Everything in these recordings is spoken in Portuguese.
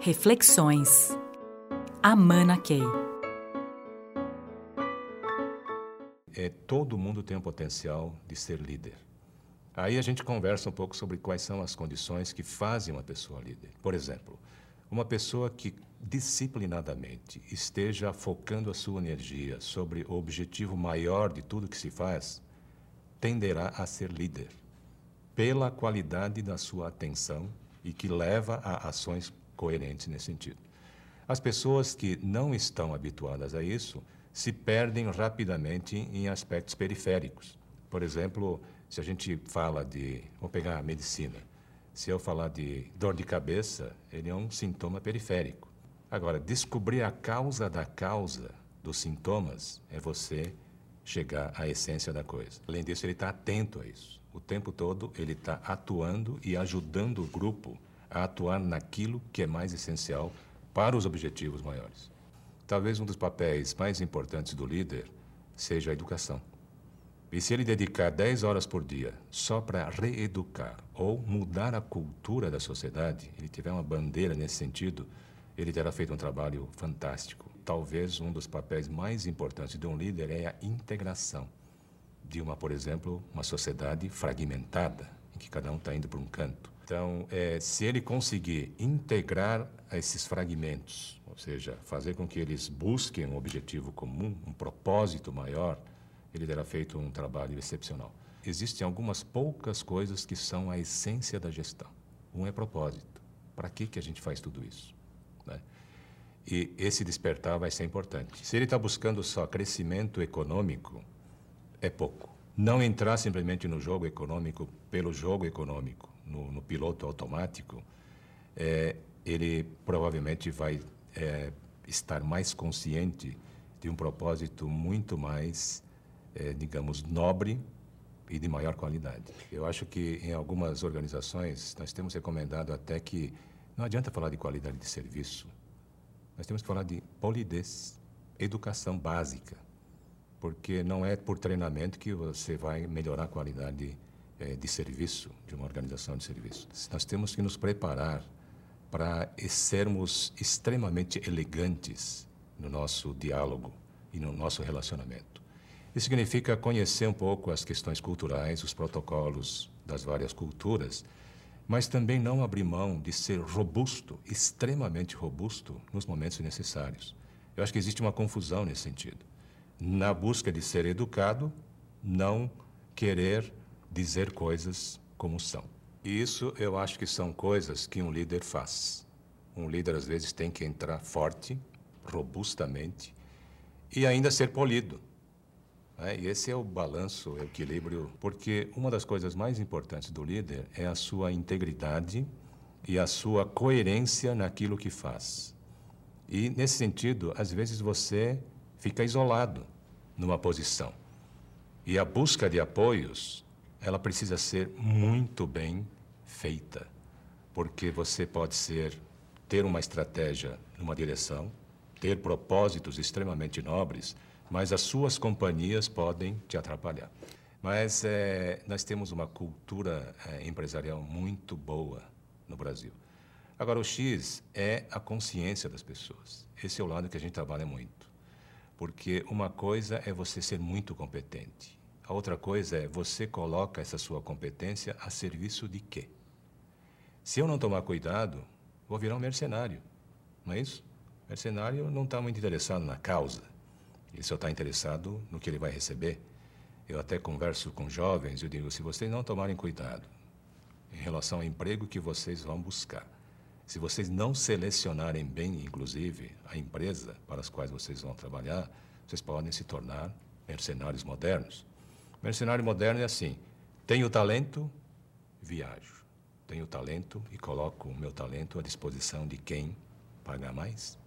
Reflexões. Amana Key. É, todo mundo tem o potencial de ser líder. Aí a gente conversa um pouco sobre quais são as condições que fazem uma pessoa líder. Por exemplo, uma pessoa que disciplinadamente esteja focando a sua energia sobre o objetivo maior de tudo que se faz, tenderá a ser líder, pela qualidade da sua atenção e que leva a ações coerentes nesse sentido. As pessoas que não estão habituadas a isso se perdem rapidamente em aspectos periféricos. Por exemplo, se a gente fala de, vou pegar a medicina, se eu falar de dor de cabeça, ele é um sintoma periférico. Agora, descobrir a causa da causa dos sintomas é você chegar à essência da coisa. Além disso, ele está atento a isso. O tempo todo ele está atuando e ajudando o grupo a atuar naquilo que é mais essencial para os objetivos maiores. Talvez um dos papéis mais importantes do líder seja a educação. E se ele dedicar 10 horas por dia só para reeducar ou mudar a cultura da sociedade, ele tiver uma bandeira nesse sentido, ele terá feito um trabalho fantástico. Talvez um dos papéis mais importantes de um líder é a integração de uma, por exemplo, uma sociedade fragmentada, em que cada um está indo para um canto. Então, é, se ele conseguir integrar esses fragmentos, ou seja, fazer com que eles busquem um objetivo comum, um propósito maior, ele terá feito um trabalho excepcional. Existem algumas poucas coisas que são a essência da gestão. Um é propósito. Para que, que a gente faz tudo isso? Né? E esse despertar vai ser importante. Se ele está buscando só crescimento econômico, é pouco. Não entrar simplesmente no jogo econômico pelo jogo econômico, no, no piloto automático, é, ele provavelmente vai é, estar mais consciente de um propósito muito mais é, digamos, nobre e de maior qualidade. Eu acho que em algumas organizações nós temos recomendado até que não adianta falar de qualidade de serviço, nós temos que falar de polidez, educação básica, porque não é por treinamento que você vai melhorar a qualidade é, de serviço de uma organização de serviço. Nós temos que nos preparar para sermos extremamente elegantes no nosso diálogo e no nosso relacionamento. Isso significa conhecer um pouco as questões culturais, os protocolos das várias culturas, mas também não abrir mão de ser robusto, extremamente robusto, nos momentos necessários. Eu acho que existe uma confusão nesse sentido. Na busca de ser educado, não querer dizer coisas como são. E isso eu acho que são coisas que um líder faz. Um líder, às vezes, tem que entrar forte, robustamente, e ainda ser polido. É, e esse é o balanço, o equilíbrio, porque uma das coisas mais importantes do líder é a sua integridade e a sua coerência naquilo que faz. E, nesse sentido, às vezes você fica isolado numa posição. E a busca de apoios, ela precisa ser muito bem feita, porque você pode ser ter uma estratégia numa direção, ter propósitos extremamente nobres, mas as suas companhias podem te atrapalhar. Mas é, nós temos uma cultura é, empresarial muito boa no Brasil. Agora, o X é a consciência das pessoas. Esse é o lado que a gente trabalha muito. Porque uma coisa é você ser muito competente. A outra coisa é você coloca essa sua competência a serviço de quê? Se eu não tomar cuidado, vou virar um mercenário. Não é isso? O mercenário não está muito interessado na causa ele só está interessado no que ele vai receber. Eu até converso com jovens, eu digo, se vocês não tomarem cuidado em relação ao emprego que vocês vão buscar, se vocês não selecionarem bem, inclusive, a empresa para as quais vocês vão trabalhar, vocês podem se tornar mercenários modernos. Mercenário moderno é assim: tenho talento, viajo. Tenho talento e coloco o meu talento à disposição de quem paga mais.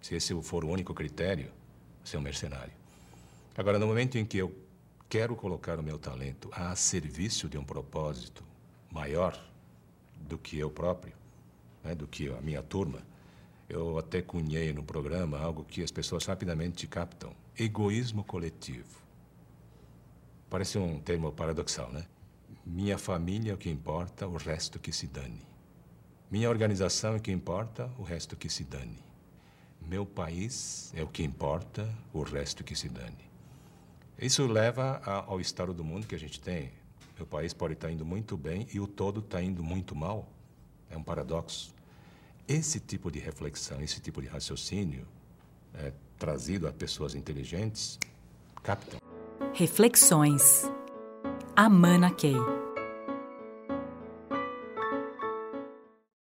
Se esse for o único critério, ser um mercenário. Agora, no momento em que eu quero colocar o meu talento a serviço de um propósito maior do que eu próprio, né, do que a minha turma, eu até cunhei no programa algo que as pessoas rapidamente captam: egoísmo coletivo. Parece um termo paradoxal, né? Minha família é o que importa, o resto que se dane. Minha organização é o que importa, o resto que se dane. Meu país é o que importa, o resto que se dane. Isso leva ao estado do mundo que a gente tem. Meu país pode estar indo muito bem e o todo está indo muito mal. É um paradoxo. Esse tipo de reflexão, esse tipo de raciocínio, é, trazido a pessoas inteligentes, captam. Reflexões. Amana Key.